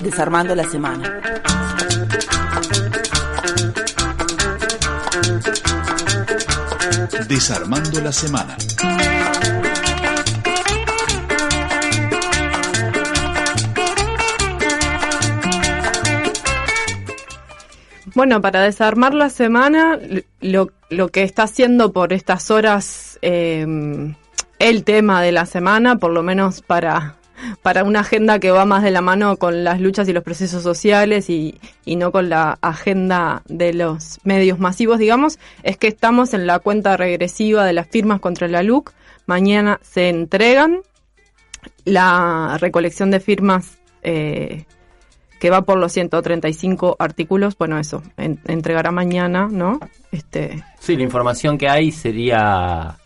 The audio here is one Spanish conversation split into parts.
Desarmando la semana. Desarmando la semana. Bueno, para desarmar la semana, lo, lo que está haciendo por estas horas eh, el tema de la semana, por lo menos para, para una agenda que va más de la mano con las luchas y los procesos sociales y, y no con la agenda de los medios masivos, digamos, es que estamos en la cuenta regresiva de las firmas contra la LUC. Mañana se entregan la recolección de firmas. Eh, que va por los 135 artículos, bueno, eso, entregará mañana, ¿no? Este... Sí, la información que hay sería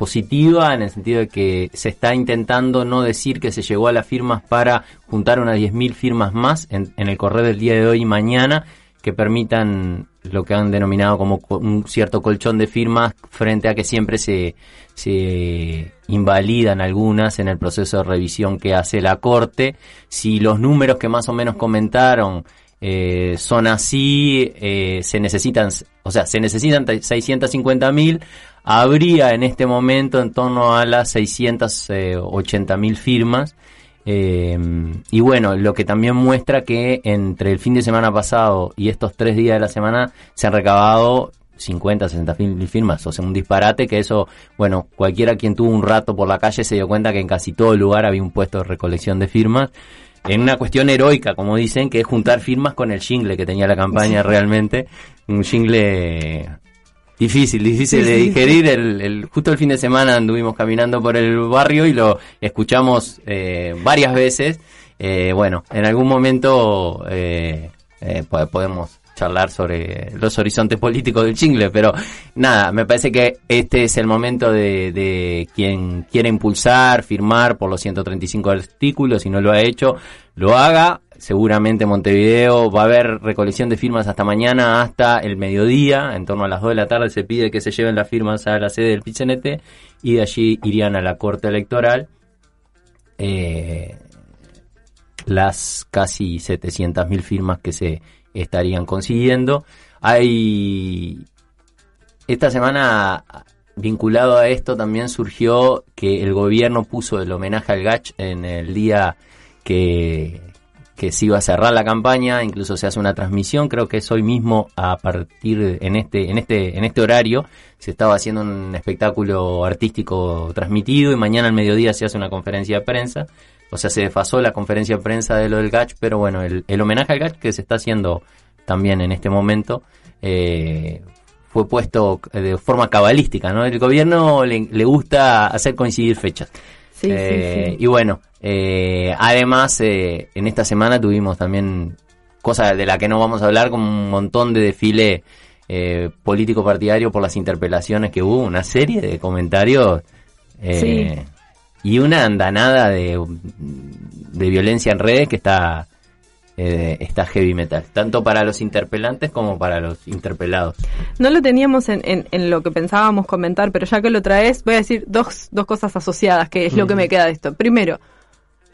positiva en el sentido de que se está intentando no decir que se llegó a las firmas para juntar unas 10.000 firmas más en, en el correo del día de hoy y mañana que permitan lo que han denominado como un cierto colchón de firmas frente a que siempre se, se invalidan algunas en el proceso de revisión que hace la Corte. Si los números que más o menos comentaron eh, son así, eh, se necesitan, o sea, se necesitan 650 mil, habría en este momento en torno a las 680 mil firmas. Eh, y bueno, lo que también muestra que entre el fin de semana pasado y estos tres días de la semana se han recabado 50, 60 mil firmas, o sea, un disparate que eso, bueno, cualquiera quien tuvo un rato por la calle se dio cuenta que en casi todo lugar había un puesto de recolección de firmas, en una cuestión heroica, como dicen, que es juntar firmas con el jingle que tenía la campaña realmente, un jingle difícil, difícil de digerir. El, el, justo el fin de semana anduvimos caminando por el barrio y lo escuchamos eh, varias veces. Eh, bueno, en algún momento eh, eh podemos charlar sobre los horizontes políticos del chingle, pero nada, me parece que este es el momento de, quien quiera impulsar, firmar por los 135 artículos, si no lo ha hecho, lo haga. Seguramente Montevideo va a haber recolección de firmas hasta mañana, hasta el mediodía, en torno a las 2 de la tarde se pide que se lleven las firmas a la sede del PCNT y de allí irían a la Corte Electoral. Eh, las casi 700.000 firmas que se estarían consiguiendo. Hay esta semana vinculado a esto también surgió que el gobierno puso el homenaje al GACH en el día que, que se iba a cerrar la campaña, incluso se hace una transmisión, creo que es hoy mismo a partir en este en este en este horario se estaba haciendo un espectáculo artístico transmitido y mañana al mediodía se hace una conferencia de prensa o sea, se desfasó la conferencia de prensa de lo del GACH, pero bueno, el, homenaje al GACH que se está haciendo también en este momento eh, fue puesto de forma cabalística, ¿no? El gobierno le, gusta hacer coincidir fechas. Sí, eh, sí. Y bueno, eh, además en esta semana tuvimos también cosas de la que no vamos a hablar, como un montón de desfile político partidario por las interpelaciones que hubo, una serie de comentarios. Sí y una andanada de, de violencia en redes que está eh, está heavy metal, tanto para los interpelantes como para los interpelados. No lo teníamos en, en, en, lo que pensábamos comentar, pero ya que lo traes, voy a decir dos, dos cosas asociadas, que es lo que me queda de esto. Primero,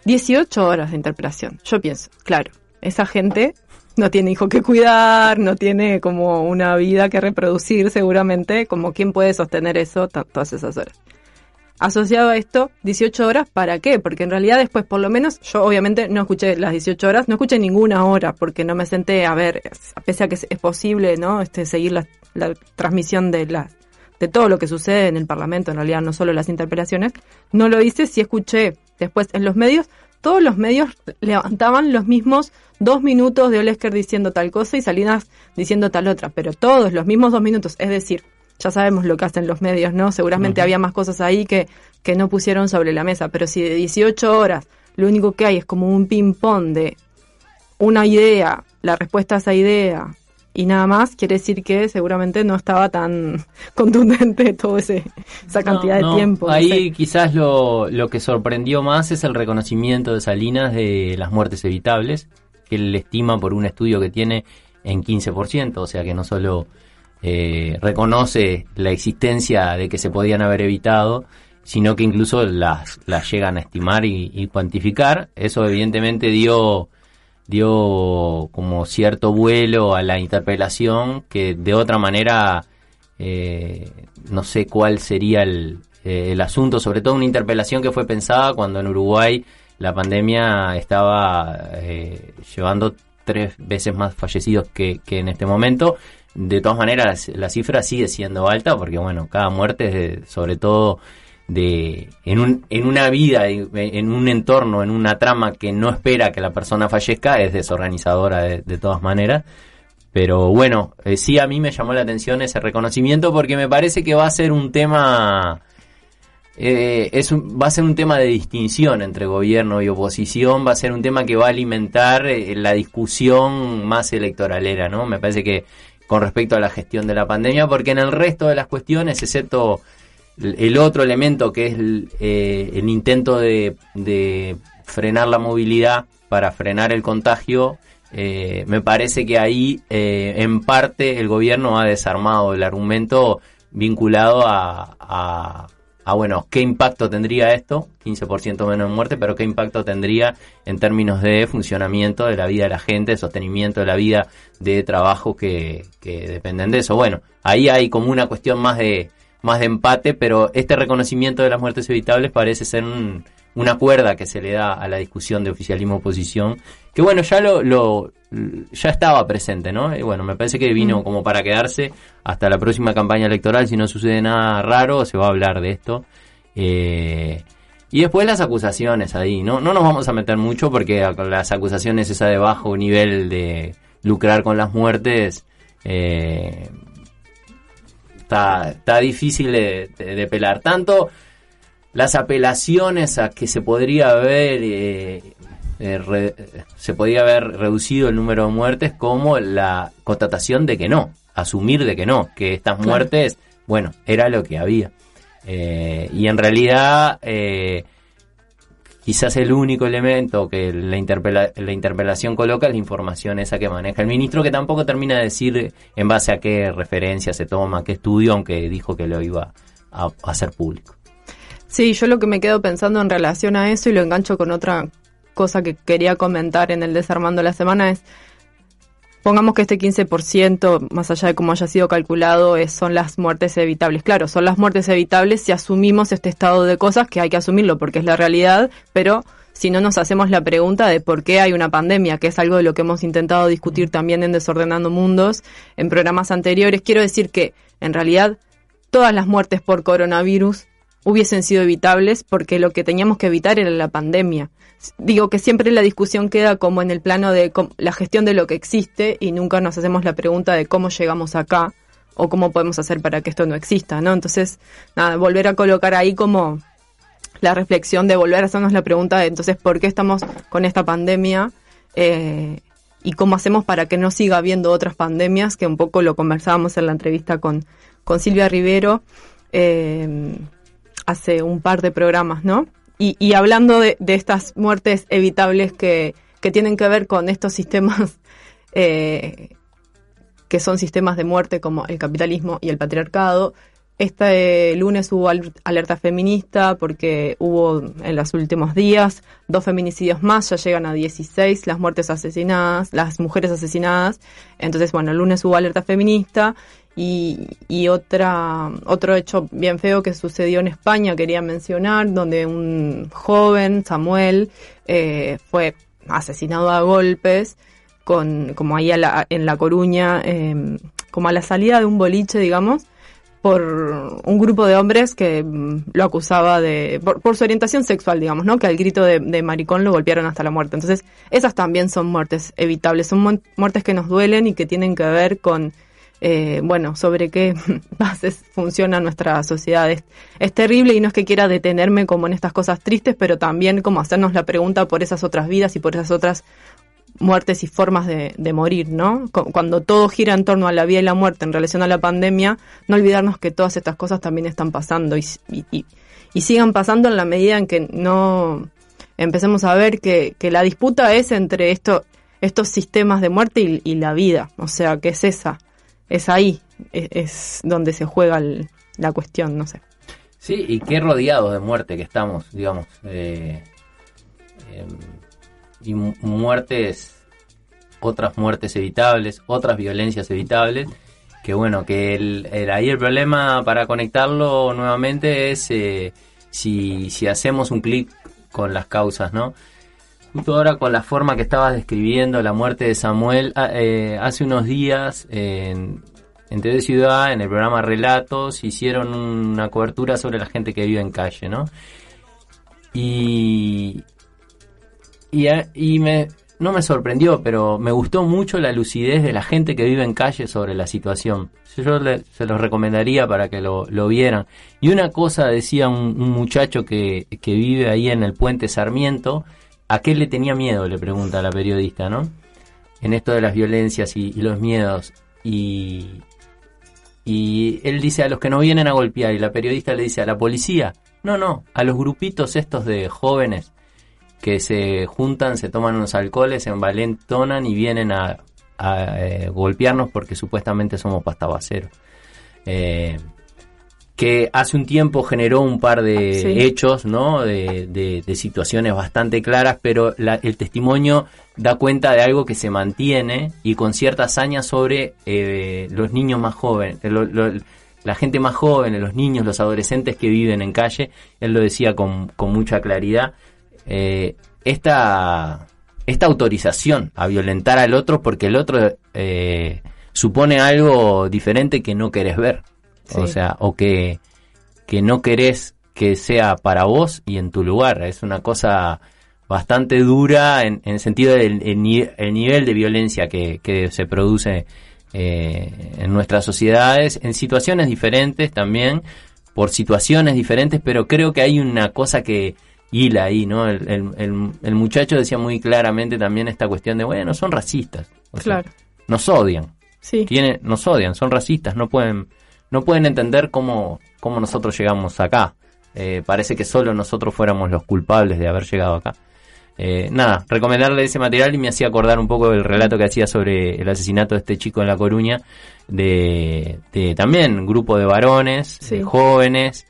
18 horas de interpelación. Yo pienso, claro, esa gente no tiene hijo que cuidar, no tiene como una vida que reproducir seguramente, como quién puede sostener eso todas esas horas asociado a esto, 18 horas, ¿para qué? Porque en realidad después, por lo menos, yo obviamente no escuché las 18 horas, no escuché ninguna hora, porque no me senté a ver, pese a que es, posible, ¿no? Este, seguir la, la transmisión de las de todo lo que sucede en el Parlamento, en realidad no solo las interpelaciones, no lo hice, sí escuché después en los medios, todos los medios levantaban los mismos dos minutos de Olesker diciendo tal cosa y Salinas diciendo tal otra, pero todos los mismos dos minutos, es decir, ya sabemos lo que hacen los medios, ¿no? Seguramente había más cosas ahí que, que no pusieron sobre la mesa, pero si de 18 horas lo único que hay es como un ping-pong de una idea, la respuesta a esa idea y nada más, quiere decir que seguramente no estaba tan contundente todo ese esa cantidad de tiempo. Ahí quizás lo, lo que sorprendió más es el reconocimiento de Salinas de las muertes evitables, que él estima por un estudio que tiene en 15%, o sea que no solo eh, reconoce la existencia de que se podían haber evitado, sino que incluso las, llegan a estimar y, cuantificar. Eso evidentemente dio dio como cierto vuelo a la interpelación que de otra manera eh, no sé cuál sería el, eh, el asunto, sobre todo una interpelación que fue pensada cuando en Uruguay la pandemia estaba eh, llevando tres veces más fallecidos que, que, en este momento. De todas maneras, la cifra sigue siendo alta porque, bueno, cada muerte, es sobre todo de en, un, en una vida, en un entorno, en una trama que no espera que la persona fallezca, es desorganizadora de, de todas maneras. Pero bueno, eh, sí a mí me llamó la atención ese reconocimiento porque me parece que va a ser un tema... Eh, es va a ser un tema de distinción entre gobierno y oposición, va a ser un tema que va a alimentar eh, la discusión más electoralera, ¿no? Me parece que con respecto a la gestión de la pandemia, porque en el resto de las cuestiones, excepto el otro elemento que es el, eh, intento de, frenar la movilidad para frenar el contagio, eh, me parece que ahí eh, en parte el gobierno ha desarmado el argumento vinculado a, a, bueno, qué impacto tendría esto, 15% menos en muerte, pero qué impacto tendría en términos de funcionamiento de la vida de la gente, de sostenimiento de la vida de trabajo que, que dependen de eso. Bueno, ahí hay como una cuestión más de más de empate, pero este reconocimiento de las muertes evitables parece ser un, una cuerda que se le da a la discusión de oficialismo oposición, que bueno, ya lo, lo ya estaba presente, ¿no? Y bueno, me parece que vino mm. como para quedarse hasta la próxima campaña electoral, si no sucede nada raro, se va a hablar de esto. Eh, y después las acusaciones ahí, ¿no? No nos vamos a meter mucho porque las acusaciones esa de bajo nivel de lucrar con las muertes, eh, está, está difícil de, de, de, pelar. Tanto las apelaciones a que se podría haber eh, eh, re, se podría haber reducido el número de muertes como la constatación de que no, asumir de que no, que estas claro. muertes, bueno, era lo que había. Eh, y en realidad eh, quizás el único elemento que la, interpela, la interpelación coloca es la información esa que maneja el ministro, que tampoco termina de decir en base a qué referencia se toma, qué estudio, aunque dijo que lo iba a, a hacer público. Sí, yo lo que me quedo pensando en relación a eso y lo engancho con otra cosa que quería comentar en el Desarmando la Semana es, pongamos que este 15%, más allá de cómo haya sido calculado, es, son las muertes evitables. Claro, son las muertes evitables si asumimos este estado de cosas, que hay que asumirlo porque es la realidad, pero si no nos hacemos la pregunta de por qué hay una pandemia, que es algo de lo que hemos intentado discutir también en Desordenando Mundos en programas anteriores, quiero decir que en realidad todas las muertes por coronavirus hubiesen sido evitables porque lo que teníamos que evitar era la pandemia. Digo que siempre la discusión queda como en el plano de la gestión de lo que existe y nunca nos hacemos la pregunta de cómo llegamos acá o cómo podemos hacer para que esto no exista, ¿no? Entonces, nada, volver a colocar ahí como la reflexión de volver a hacernos la pregunta de entonces por qué estamos con esta pandemia eh, y cómo hacemos para que no siga habiendo otras pandemias, que un poco lo conversábamos en la entrevista con, con Silvia Rivero. Eh, hace un par de programas, ¿no? Y, y hablando de, de, estas muertes evitables que, que, tienen que ver con estos sistemas eh, que son sistemas de muerte como el capitalismo y el patriarcado, este lunes hubo alerta feminista porque hubo en los últimos días dos feminicidios más, ya llegan a 16 las muertes asesinadas, las mujeres asesinadas. Entonces, bueno, el lunes hubo alerta feminista y, y otra, otro hecho bien feo que sucedió en España, quería mencionar, donde un joven, Samuel, eh, fue asesinado a golpes, con, como ahí la, en La Coruña, eh, como a la salida de un boliche, digamos, por un grupo de hombres que mm, lo acusaba de, por, por, su orientación sexual, digamos, ¿no? Que al grito de, de, maricón lo golpearon hasta la muerte. Entonces, esas también son muertes evitables, son muertes que nos duelen y que tienen que ver con eh, bueno, sobre qué bases funciona nuestra sociedad. Es, terrible y no es que quiera detenerme como en estas cosas tristes, pero también como hacernos la pregunta por esas otras vidas y por esas otras muertes y formas de, morir, ¿no? Cuando todo gira en torno a la vida y la muerte en relación a la pandemia, no olvidarnos que todas estas cosas también están pasando y, sigan pasando en la medida en que no empecemos a ver que, que la disputa es entre esto, estos sistemas de muerte y, y la vida, o sea, que es esa es ahí, es, es donde se juega el, la cuestión, no sé. Sí, y qué rodeados de muerte que estamos, digamos. Eh, eh, y muertes otras muertes evitables, otras violencias evitables, que bueno, que el, ahí el problema para conectarlo nuevamente es eh, si, si hacemos un clic con las causas, ¿no? Ahora con la forma que estabas describiendo la muerte de Samuel, ah, eh, hace unos días en, en TV Ciudad, en el programa Relatos, hicieron una cobertura sobre la gente que vive en calle, ¿no? Y, y, me, no me sorprendió, pero me gustó mucho la lucidez de la gente que vive en calle sobre la situación. Yo se los recomendaría para que lo, vieran. Y una cosa decía un, muchacho que, que, vive ahí en el puente Sarmiento, ¿a qué le tenía miedo? Le pregunta la periodista, ¿no? En esto de las violencias y, los miedos. Y, y él dice a los que no vienen a golpear y la periodista le dice a la policía, no, no, a los grupitos estos de jóvenes que se juntan, se toman unos alcoholes, se envalentonan y vienen a, eh, golpearnos porque supuestamente somos pastabaceros. Eh, que hace un tiempo generó un par de hechos, ¿no? De, situaciones bastante claras, pero el testimonio da cuenta de algo que se mantiene y con cierta hazaña sobre eh, los niños más jóvenes, la gente más joven, los niños, los adolescentes que viven en calle. Él lo decía con, mucha claridad. Eh, esta, esta autorización a violentar al otro porque el otro eh, supone algo diferente que no querés ver. O sea, o que, que no querés que sea para vos y en tu lugar. Es una cosa bastante dura en, el sentido del el, nivel de violencia que, que se produce eh, en nuestras sociedades, en situaciones diferentes también, por situaciones diferentes, pero creo que hay una cosa que hila ahí, ¿no? El, el, el muchacho decía muy claramente también esta cuestión de, bueno, son racistas. claro. nos odian. Sí. Tiene, nos odian, son racistas, no pueden no pueden entender cómo, cómo nosotros llegamos acá. Eh, parece que solo nosotros fuéramos los culpables de haber llegado acá. Eh, nada, recomendarle ese material y me hacía acordar un poco del relato que hacía sobre el asesinato de este chico en La Coruña, de, de también grupo de varones, jóvenes.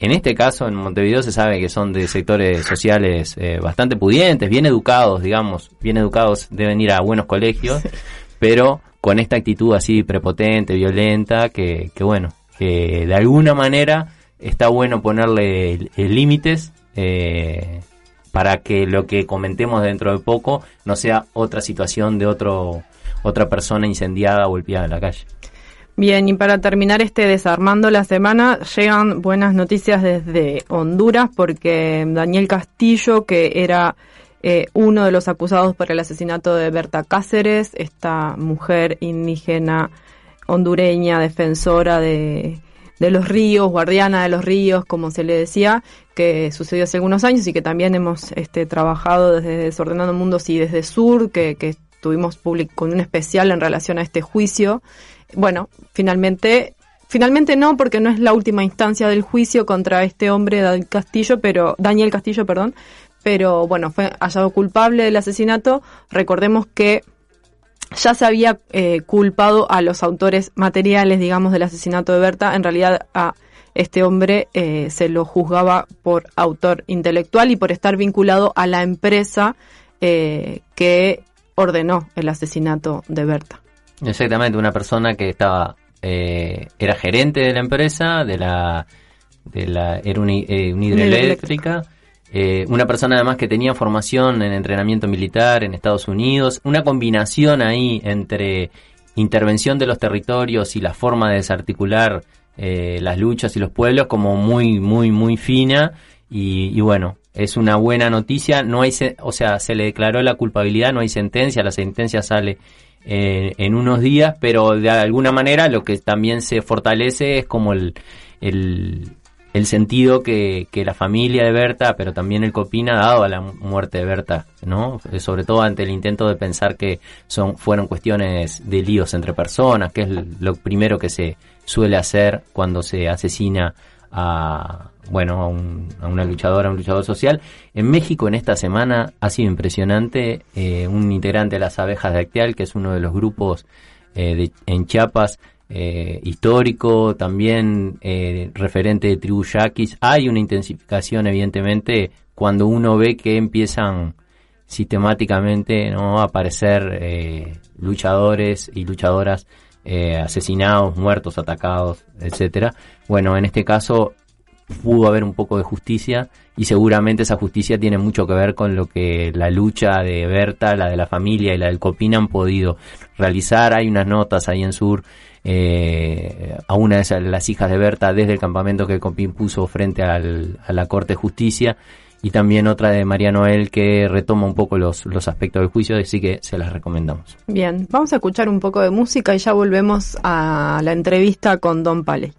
En este caso, en Montevideo se sabe que son de sectores sociales eh, bastante pudientes, bien educados, digamos, bien educados, deben ir a buenos colegios, pero con esta actitud así prepotente, violenta, que, que bueno, que de alguna manera está bueno ponerle límites eh, para que lo que comentemos dentro de poco no sea otra situación de otro otra persona incendiada o golpeada en la calle. Bien, y para terminar este desarmando la semana, llegan buenas noticias desde Honduras porque Daniel Castillo, que era eh, uno de los acusados por el asesinato de Berta Cáceres, esta mujer indígena hondureña, defensora de, los ríos, guardiana de los ríos, como se le decía, que sucedió hace algunos años y que también hemos este, trabajado desde Desordenando Mundos y desde Sur, que, que estuvimos con un especial en relación a este juicio. Bueno, finalmente Finalmente no, porque no es la última instancia del juicio contra este hombre Daniel Castillo, pero Daniel Castillo, perdón, pero bueno, fue hallado culpable del asesinato. Recordemos que ya se había eh, culpado a los autores materiales, digamos, del asesinato de Berta. En realidad a este hombre eh, se lo juzgaba por autor intelectual y por estar vinculado a la empresa eh, que ordenó el asesinato de Berta. Exactamente, una persona que estaba era gerente de la empresa, de la, de la era una, hidroeléctrica eh, una persona además que tenía formación en entrenamiento militar en Estados Unidos, una combinación ahí entre intervención de los territorios y la forma de desarticular eh, las luchas y los pueblos como muy, muy, muy fina. Y, bueno, es una buena noticia, no hay, o sea, se le declaró la culpabilidad, no hay sentencia, la sentencia sale eh, en unos días, pero de alguna manera lo que también se fortalece es como el, el el sentido que, que, la familia de Berta, pero también el Copina ha dado a la muerte de Berta, ¿no? Sobre todo ante el intento de pensar que son, fueron cuestiones de líos entre personas, que es lo primero que se suele hacer cuando se asesina a, bueno, a, un, a una luchadora, a un luchador social. En México en esta semana ha sido impresionante, eh, un integrante de las abejas de Acteal, que es uno de los grupos eh, de, en Chiapas, eh, histórico, también eh, referente de tribu yaquis. Hay una intensificación, evidentemente, cuando uno ve que empiezan sistemáticamente no aparecer eh, luchadores y luchadoras eh, asesinados, muertos, atacados, etcétera. Bueno, en este caso pudo haber un poco de justicia y seguramente esa justicia tiene mucho que ver con lo que la lucha de Berta, la de la familia y la del Copín han podido realizar. Hay unas notas ahí en Sur eh, a una de las hijas de Berta desde el campamento que Copín puso frente al, a la Corte de Justicia y también otra de María Noel que retoma un poco los, los aspectos del juicio, así que se las recomendamos. Bien, vamos a escuchar un poco de música y ya volvemos a la entrevista con Don Paley.